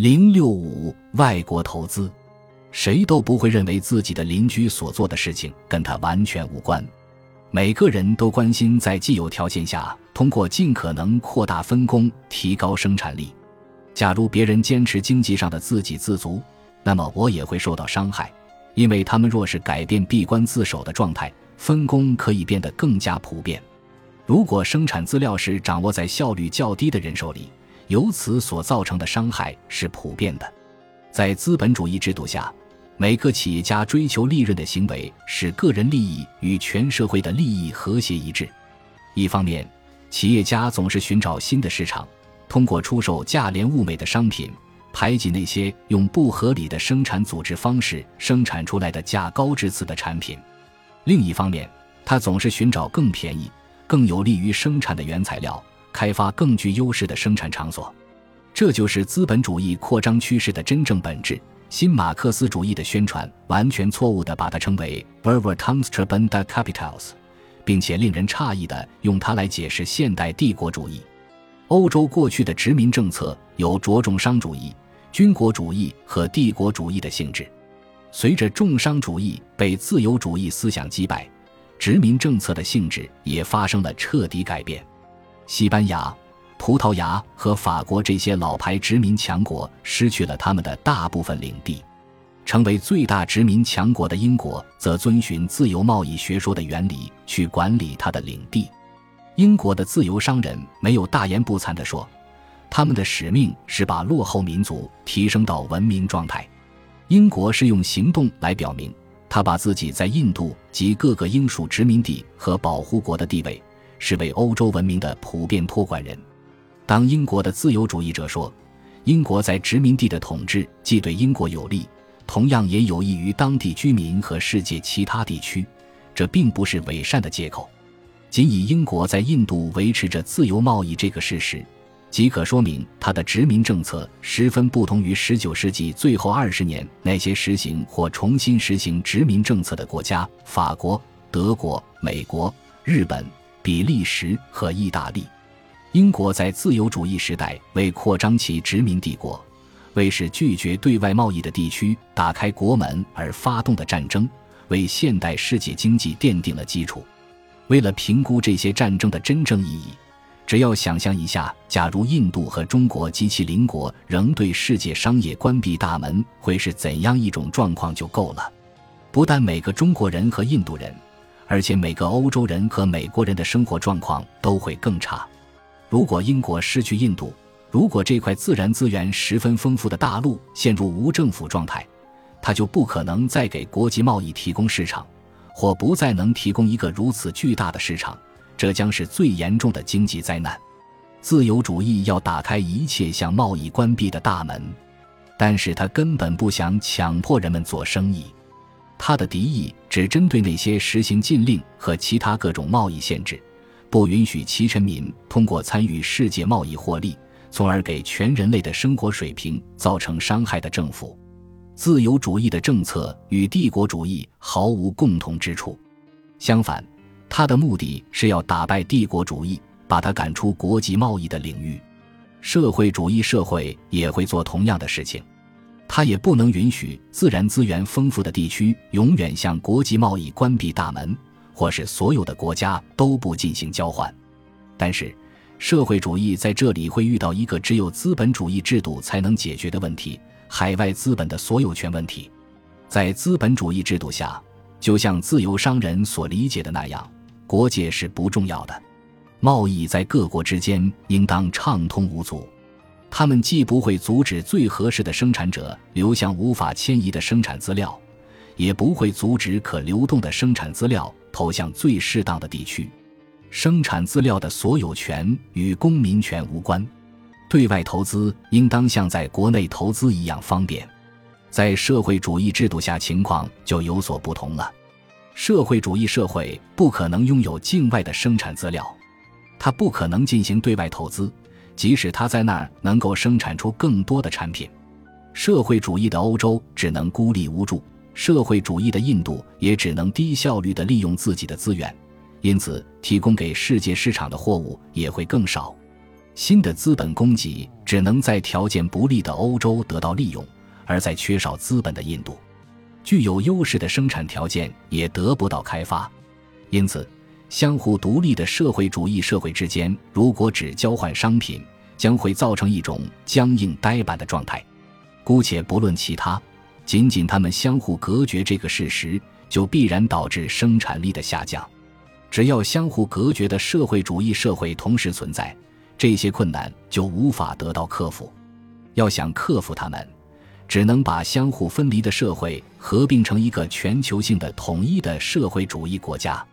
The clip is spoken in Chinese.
零六五外国投资，谁都不会认为自己的邻居所做的事情跟他完全无关。每个人都关心在既有条件下，通过尽可能扩大分工，提高生产力。假如别人坚持经济上的自给自足，那么我也会受到伤害，因为他们若是改变闭关自守的状态，分工可以变得更加普遍。如果生产资料是掌握在效率较低的人手里，由此所造成的伤害是普遍的，在资本主义制度下，每个企业家追求利润的行为使个人利益与全社会的利益和谐一致。一方面，企业家总是寻找新的市场，通过出售价廉物美的商品，排挤那些用不合理的生产组织方式生产出来的价高质次的产品；另一方面，他总是寻找更便宜、更有利于生产的原材料。开发更具优势的生产场所，这就是资本主义扩张趋势的真正本质。新马克思主义的宣传完全错误地把它称为 “Verwachtumstreben c a p i t a l s 并且令人诧异地用它来解释现代帝国主义。欧洲过去的殖民政策有着重商主义、军国主义和帝国主义的性质。随着重商主义被自由主义思想击败，殖民政策的性质也发生了彻底改变。西班牙、葡萄牙和法国这些老牌殖民强国失去了他们的大部分领地，成为最大殖民强国的英国则遵循自由贸易学说的原理去管理它的领地。英国的自由商人没有大言不惭地说，他们的使命是把落后民族提升到文明状态。英国是用行动来表明，他把自己在印度及各个英属殖民地和保护国的地位。是为欧洲文明的普遍托管人。当英国的自由主义者说，英国在殖民地的统治既对英国有利，同样也有益于当地居民和世界其他地区，这并不是伪善的借口。仅以英国在印度维持着自由贸易这个事实，即可说明它的殖民政策十分不同于19世纪最后二十年那些实行或重新实行殖民政策的国家：法国、德国、美国、日本。比利时和意大利，英国在自由主义时代为扩张其殖民帝国，为使拒绝对外贸易的地区打开国门而发动的战争，为现代世界经济奠定了基础。为了评估这些战争的真正意义，只要想象一下：假如印度和中国及其邻国仍对世界商业关闭大门，会是怎样一种状况就够了。不但每个中国人和印度人。而且每个欧洲人和美国人的生活状况都会更差。如果英国失去印度，如果这块自然资源十分丰富的大陆陷入无政府状态，它就不可能再给国际贸易提供市场，或不再能提供一个如此巨大的市场。这将是最严重的经济灾难。自由主义要打开一切向贸易关闭的大门，但是他根本不想强迫人们做生意。他的敌意只针对那些实行禁令和其他各种贸易限制，不允许其臣民通过参与世界贸易获利，从而给全人类的生活水平造成伤害的政府。自由主义的政策与帝国主义毫无共同之处。相反，他的目的是要打败帝国主义，把他赶出国际贸易的领域。社会主义社会也会做同样的事情。他也不能允许自然资源丰富的地区永远向国际贸易关闭大门，或是所有的国家都不进行交换。但是，社会主义在这里会遇到一个只有资本主义制度才能解决的问题——海外资本的所有权问题。在资本主义制度下，就像自由商人所理解的那样，国界是不重要的，贸易在各国之间应当畅通无阻。他们既不会阻止最合适的生产者流向无法迁移的生产资料，也不会阻止可流动的生产资料投向最适当的地区。生产资料的所有权与公民权无关。对外投资应当像在国内投资一样方便。在社会主义制度下，情况就有所不同了。社会主义社会不可能拥有境外的生产资料，它不可能进行对外投资。即使他在那儿能够生产出更多的产品，社会主义的欧洲只能孤立无助，社会主义的印度也只能低效率地利用自己的资源，因此提供给世界市场的货物也会更少。新的资本供给只能在条件不利的欧洲得到利用，而在缺少资本的印度，具有优势的生产条件也得不到开发。因此，相互独立的社会主义社会之间，如果只交换商品，将会造成一种僵硬呆板的状态。姑且不论其他，仅仅他们相互隔绝这个事实，就必然导致生产力的下降。只要相互隔绝的社会主义社会同时存在，这些困难就无法得到克服。要想克服它们，只能把相互分离的社会合并成一个全球性的统一的社会主义国家。